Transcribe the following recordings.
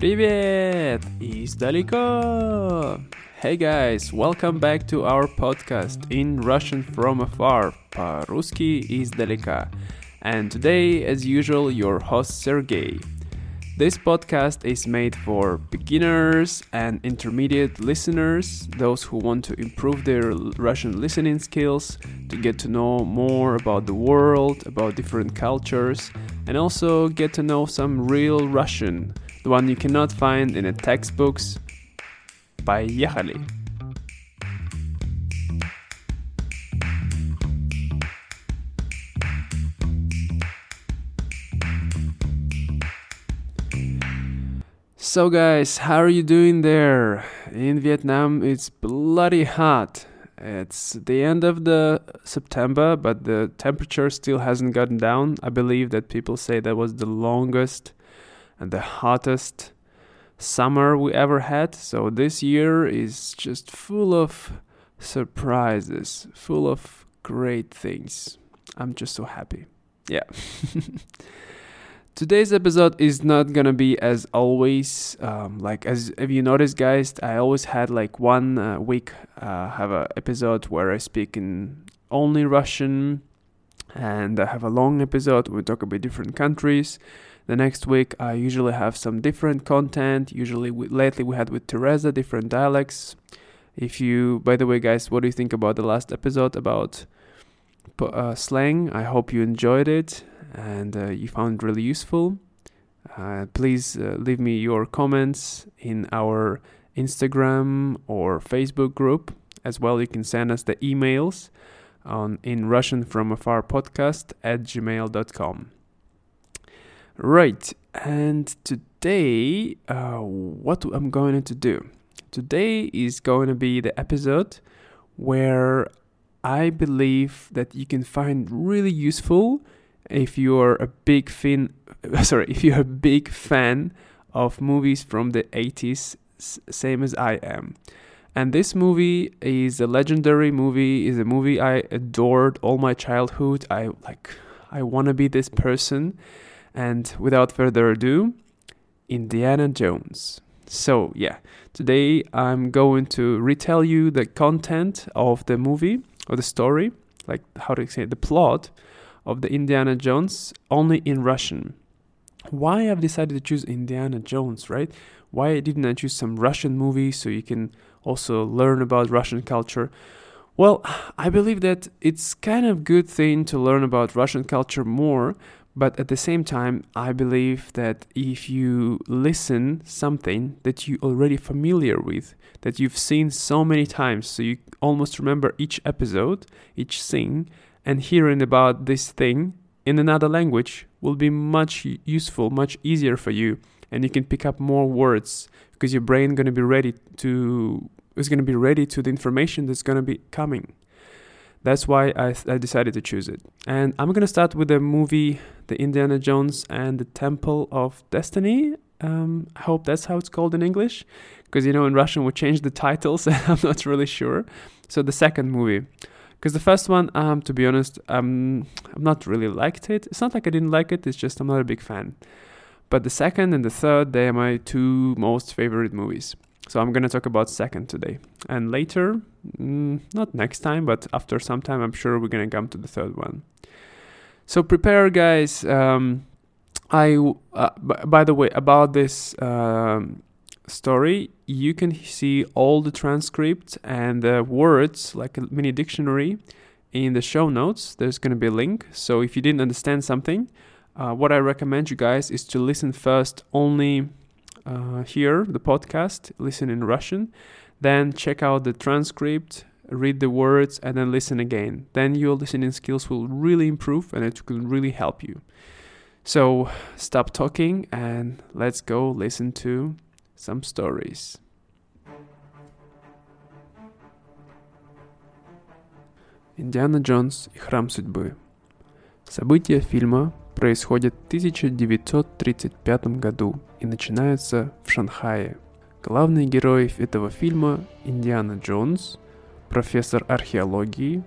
Привет! Издалека! Hey guys, welcome back to our podcast in Russian from afar, по-русски издалека. And today, as usual, your host Sergey. This podcast is made for beginners and intermediate listeners, those who want to improve their Russian listening skills, to get to know more about the world, about different cultures, and also get to know some real Russian, the one you cannot find in the textbooks by Yehali. So, guys, how are you doing there? In Vietnam, it's bloody hot. It's the end of the September, but the temperature still hasn't gotten down. I believe that people say that was the longest and the hottest summer we ever had. So this year is just full of surprises, full of great things. I'm just so happy. Yeah. Today's episode is not gonna be as always um, like as if you noticed, guys. I always had like one uh, week uh, have a episode where I speak in only Russian, and I have a long episode we talk about different countries. The next week I usually have some different content. Usually, we, lately we had with Teresa different dialects. If you, by the way, guys, what do you think about the last episode about uh, slang? I hope you enjoyed it and uh, you found it really useful. Uh, please uh, leave me your comments in our Instagram or Facebook group. As well, you can send us the emails on in Russian from afar podcast at gmail.com. Right, and today, uh, what I'm going to do? Today is going to be the episode where I believe that you can find really useful if you're a big fan sorry if you're a big fan of movies from the 80s same as I am. And this movie is a legendary movie is a movie I adored all my childhood. I like I want to be this person and without further ado Indiana Jones so yeah today I'm going to retell you the content of the movie or the story like how to say it, the plot of the Indiana Jones only in Russian. Why I've decided to choose Indiana Jones, right? Why didn't I choose some Russian movie so you can also learn about Russian culture? Well, I believe that it's kind of good thing to learn about Russian culture more, but at the same time, I believe that if you listen something that you already familiar with, that you've seen so many times, so you almost remember each episode, each scene, and hearing about this thing in another language will be much useful, much easier for you, and you can pick up more words because your brain to be ready to is going to be ready to the information that's going to be coming. That's why I, I decided to choose it. And I'm to start with the movie The Indiana Jones and the Temple of Destiny. Um, I hope that's how it's called in English. Because, you know, in Russian we change the titles and I'm not really sure. So, the second movie. Because the first one, um, to be honest, um, I'm not really liked it. It's not like I didn't like it, it's just I'm not a big fan. But the second and the third, they are my two most favorite movies. So I'm gonna talk about second today, and later, mm, not next time, but after some time, I'm sure we're gonna come to the third one. So prepare, guys. Um, I uh, b- by the way about this um, story, you can see all the transcript and the words like a mini dictionary in the show notes. There's gonna be a link. So if you didn't understand something, uh, what I recommend you guys is to listen first only uh, here, the podcast, listen in Russian, then check out the transcript, read the words, and then listen again. Then your listening skills will really improve and it will really help you. So stop talking and let's go listen to some stories. Индиана Джонс и Храм Судьбы. События фильма происходят в 1935 году и начинаются в Шанхае. Главные герои этого фильма – Индиана Джонс, профессор археологии,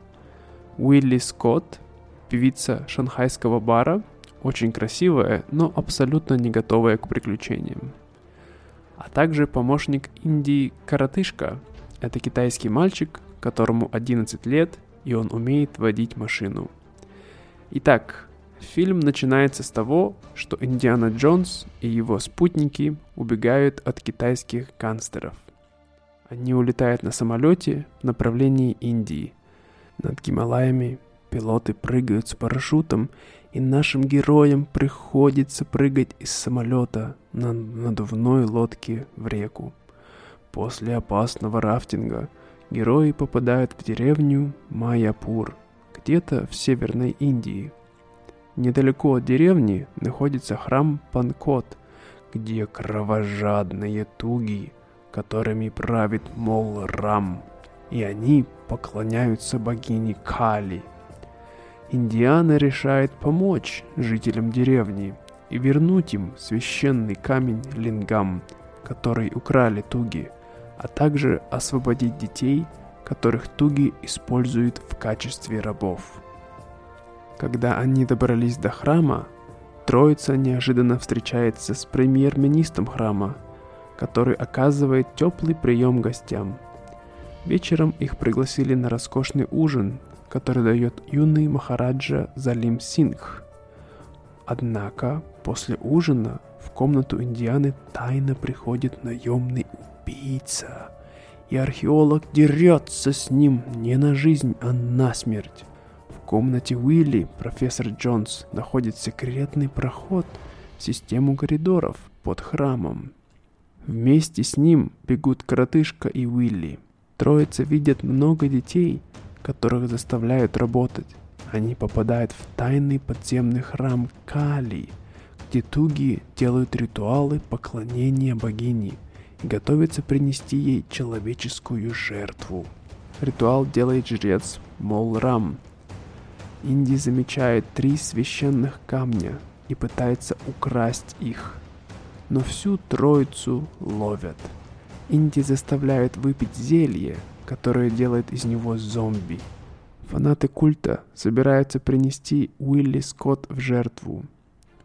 Уилли Скотт, певица шанхайского бара, очень красивая, но абсолютно не готовая к приключениям. а также помощник Индии Каратышка. Это китайский мальчик, которому 11 лет, и он умеет водить машину. Итак, фильм начинается с того, что Индиана Джонс и его спутники убегают от китайских гангстеров. Они улетают на самолете в направлении Индии. Над Гималаями пилоты прыгают с парашютом, и нашим героям приходится прыгать из самолета на надувной лодке в реку. После опасного рафтинга герои попадают в деревню Майяпур, где-то в северной Индии. Недалеко от деревни находится храм Панкот, где кровожадные туги, которыми правит Мол Рам, и они поклоняются богине Кали. Индиана решает помочь жителям деревни и вернуть им священный камень Лингам, который украли туги, а также освободить детей, которых туги используют в качестве рабов. Когда они добрались до храма, Троица неожиданно встречается с премьер-министром храма, который оказывает теплый прием гостям. Вечером их пригласили на роскошный ужин, который дает юный Махараджа Залим Сингх. Однако после ужина в комнату Индианы тайно приходит наемный убийца, и археолог дерется с ним не на жизнь, а на смерть. Комнате Уилли профессор Джонс находит секретный проход в систему коридоров под храмом. Вместе с ним бегут коротышка и Уилли. Троица видят много детей, которых заставляют работать. Они попадают в тайный подземный храм Кали, где туги делают ритуалы поклонения богини и готовятся принести ей человеческую жертву. Ритуал делает жрец Молрам. Инди замечает три священных камня и пытается украсть их. Но всю троицу ловят. Инди заставляют выпить зелье, которое делает из него зомби. Фанаты культа собираются принести Уилли Скотт в жертву.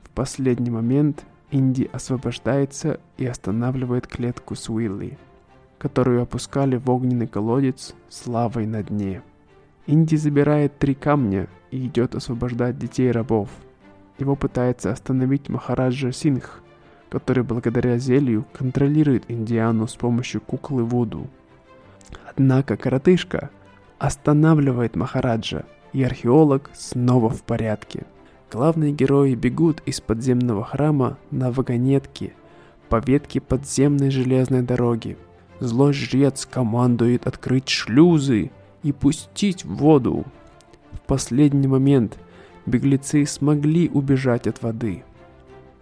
В последний момент Инди освобождается и останавливает клетку с Уилли, которую опускали в огненный колодец с лавой на дне. Инди забирает три камня и идет освобождать детей рабов. Его пытается остановить Махараджа Сингх, который благодаря зелью контролирует Индиану с помощью куклы Вуду. Однако коротышка останавливает Махараджа, и археолог снова в порядке. Главные герои бегут из подземного храма на вагонетке по ветке подземной железной дороги. Злой жрец командует открыть шлюзы и пустить в воду. В последний момент беглецы смогли убежать от воды.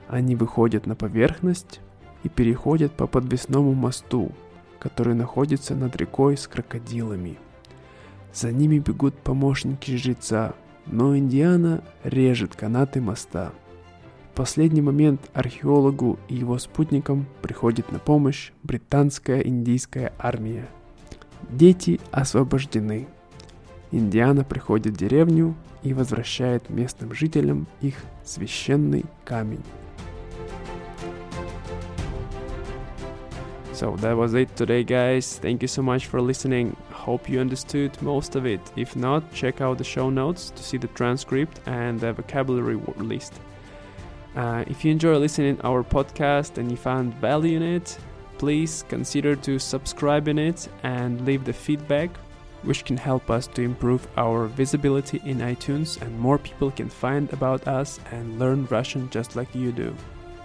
Они выходят на поверхность и переходят по подвесному мосту, который находится над рекой с крокодилами. За ними бегут помощники жреца, но Индиана режет канаты моста. В последний момент археологу и его спутникам приходит на помощь британская индийская армия. Дети освобождены. Индиана приходит в деревню и возвращает местным жителям их священный камень. So that was it today, guys. Thank you so much for listening. Hope you understood most of it. If not, check out the show notes to see the transcript and the vocabulary list. Uh, if you enjoy listening our podcast and you found value in it, please consider to subscribe in it and leave the feedback which can help us to improve our visibility in iTunes and more people can find about us and learn Russian just like you do.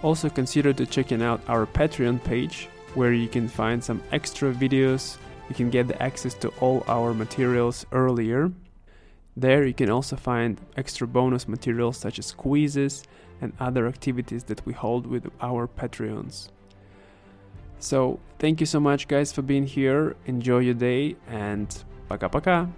Also consider to checking out our Patreon page where you can find some extra videos. You can get the access to all our materials earlier. There you can also find extra bonus materials such as quizzes and other activities that we hold with our Patreons. So, thank you so much, guys, for being here. Enjoy your day and пока-пока.